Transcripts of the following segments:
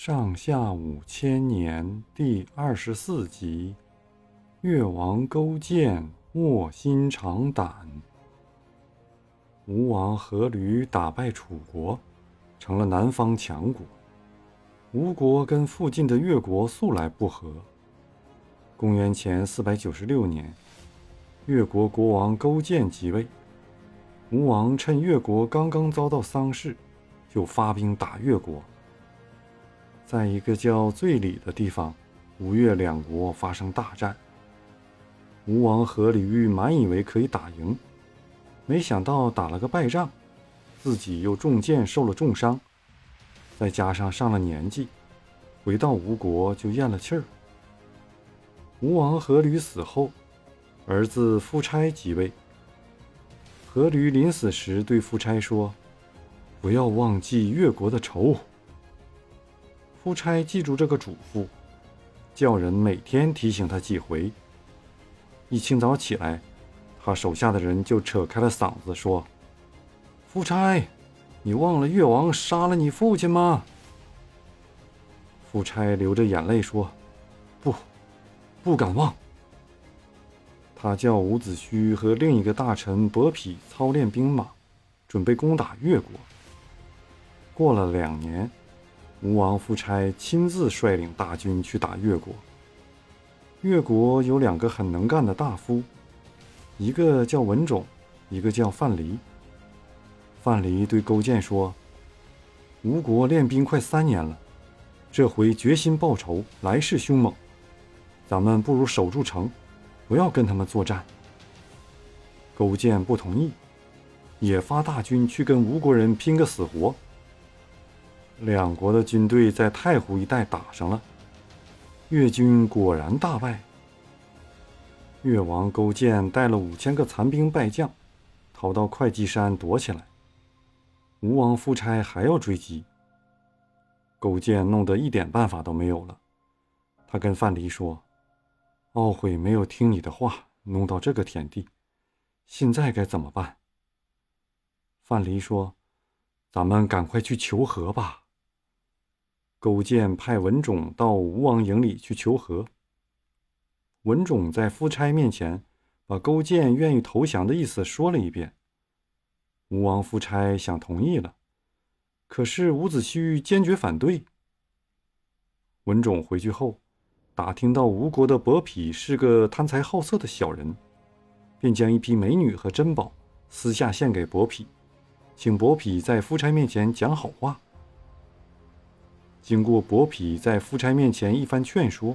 上下五千年第二十四集：越王勾践卧薪尝胆。吴王阖闾打败楚国，成了南方强国。吴国跟附近的越国素来不和。公元前四百九十六年，越国国王勾践即位。吴王趁越国刚刚遭到丧事，就发兵打越国。在一个叫醉里的地方，吴越两国发生大战。吴王阖闾满以为可以打赢，没想到打了个败仗，自己又中箭受了重伤，再加上上了年纪，回到吴国就咽了气儿。吴王阖闾死后，儿子夫差即位。阖闾临死时对夫差说：“不要忘记越国的仇。”夫差记住这个嘱咐，叫人每天提醒他几回。一清早起来，他手下的人就扯开了嗓子说：“夫差，你忘了越王杀了你父亲吗？”夫差流着眼泪说：“不，不敢忘。”他叫伍子胥和另一个大臣伯嚭操练兵马，准备攻打越国。过了两年。吴王夫差亲自率领大军去打越国。越国有两个很能干的大夫，一个叫文种，一个叫范蠡。范蠡对勾践说：“吴国练兵快三年了，这回决心报仇，来势凶猛。咱们不如守住城，不要跟他们作战。”勾践不同意，也发大军去跟吴国人拼个死活。两国的军队在太湖一带打上了，越军果然大败。越王勾践带了五千个残兵败将，逃到会稽山躲起来。吴王夫差还要追击，勾践弄得一点办法都没有了。他跟范蠡说：“懊悔没有听你的话，弄到这个田地，现在该怎么办？”范蠡说：“咱们赶快去求和吧。”勾践派文种到吴王营里去求和。文种在夫差面前把勾践愿意投降的意思说了一遍。吴王夫差想同意了，可是伍子胥坚决反对。文种回去后，打听到吴国的伯嚭是个贪财好色的小人，便将一批美女和珍宝私下献给伯嚭，请伯嚭在夫差面前讲好话。经过伯嚭在夫差面前一番劝说，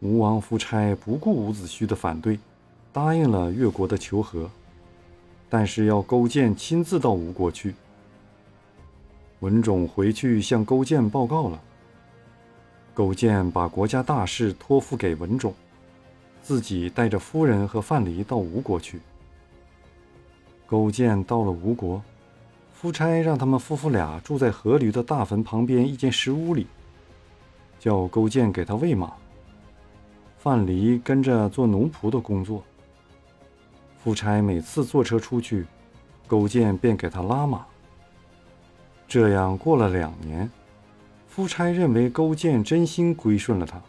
吴王夫差不顾伍子胥的反对，答应了越国的求和，但是要勾践亲自到吴国去。文种回去向勾践报告了，勾践把国家大事托付给文种，自己带着夫人和范蠡到吴国去。勾践到了吴国。夫差让他们夫妇俩住在阖闾的大坟旁边一间石屋里，叫勾践给他喂马。范蠡跟着做奴仆的工作。夫差每次坐车出去，勾践便给他拉马。这样过了两年，夫差认为勾践真心归顺了他，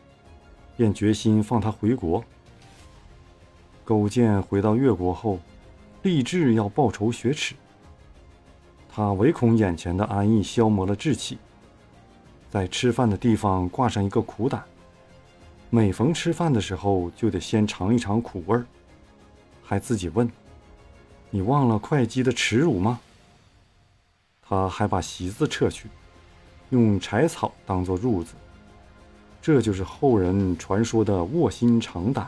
便决心放他回国。勾践回到越国后，立志要报仇雪耻。他唯恐眼前的安逸消磨了志气，在吃饭的地方挂上一个苦胆，每逢吃饭的时候就得先尝一尝苦味儿，还自己问：“你忘了会稽的耻辱吗？”他还把席子撤去，用柴草当做褥子，这就是后人传说的卧薪尝胆。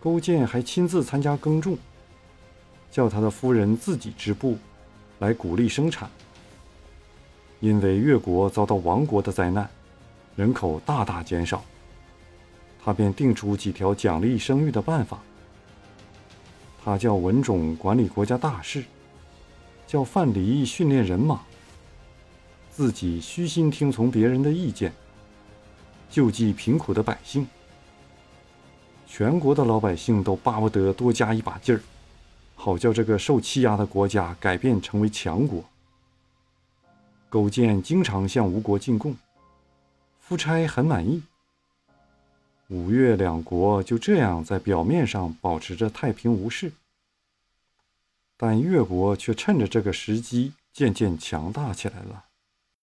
勾践还亲自参加耕种，叫他的夫人自己织布。来鼓励生产，因为越国遭到亡国的灾难，人口大大减少，他便定出几条奖励生育的办法。他叫文种管理国家大事，叫范蠡训练人马，自己虚心听从别人的意见，救济贫苦的百姓。全国的老百姓都巴不得多加一把劲儿。好叫这个受欺压的国家改变成为强国。勾践经常向吴国进贡，夫差很满意。吴越两国就这样在表面上保持着太平无事，但越国却趁着这个时机渐渐强大起来了。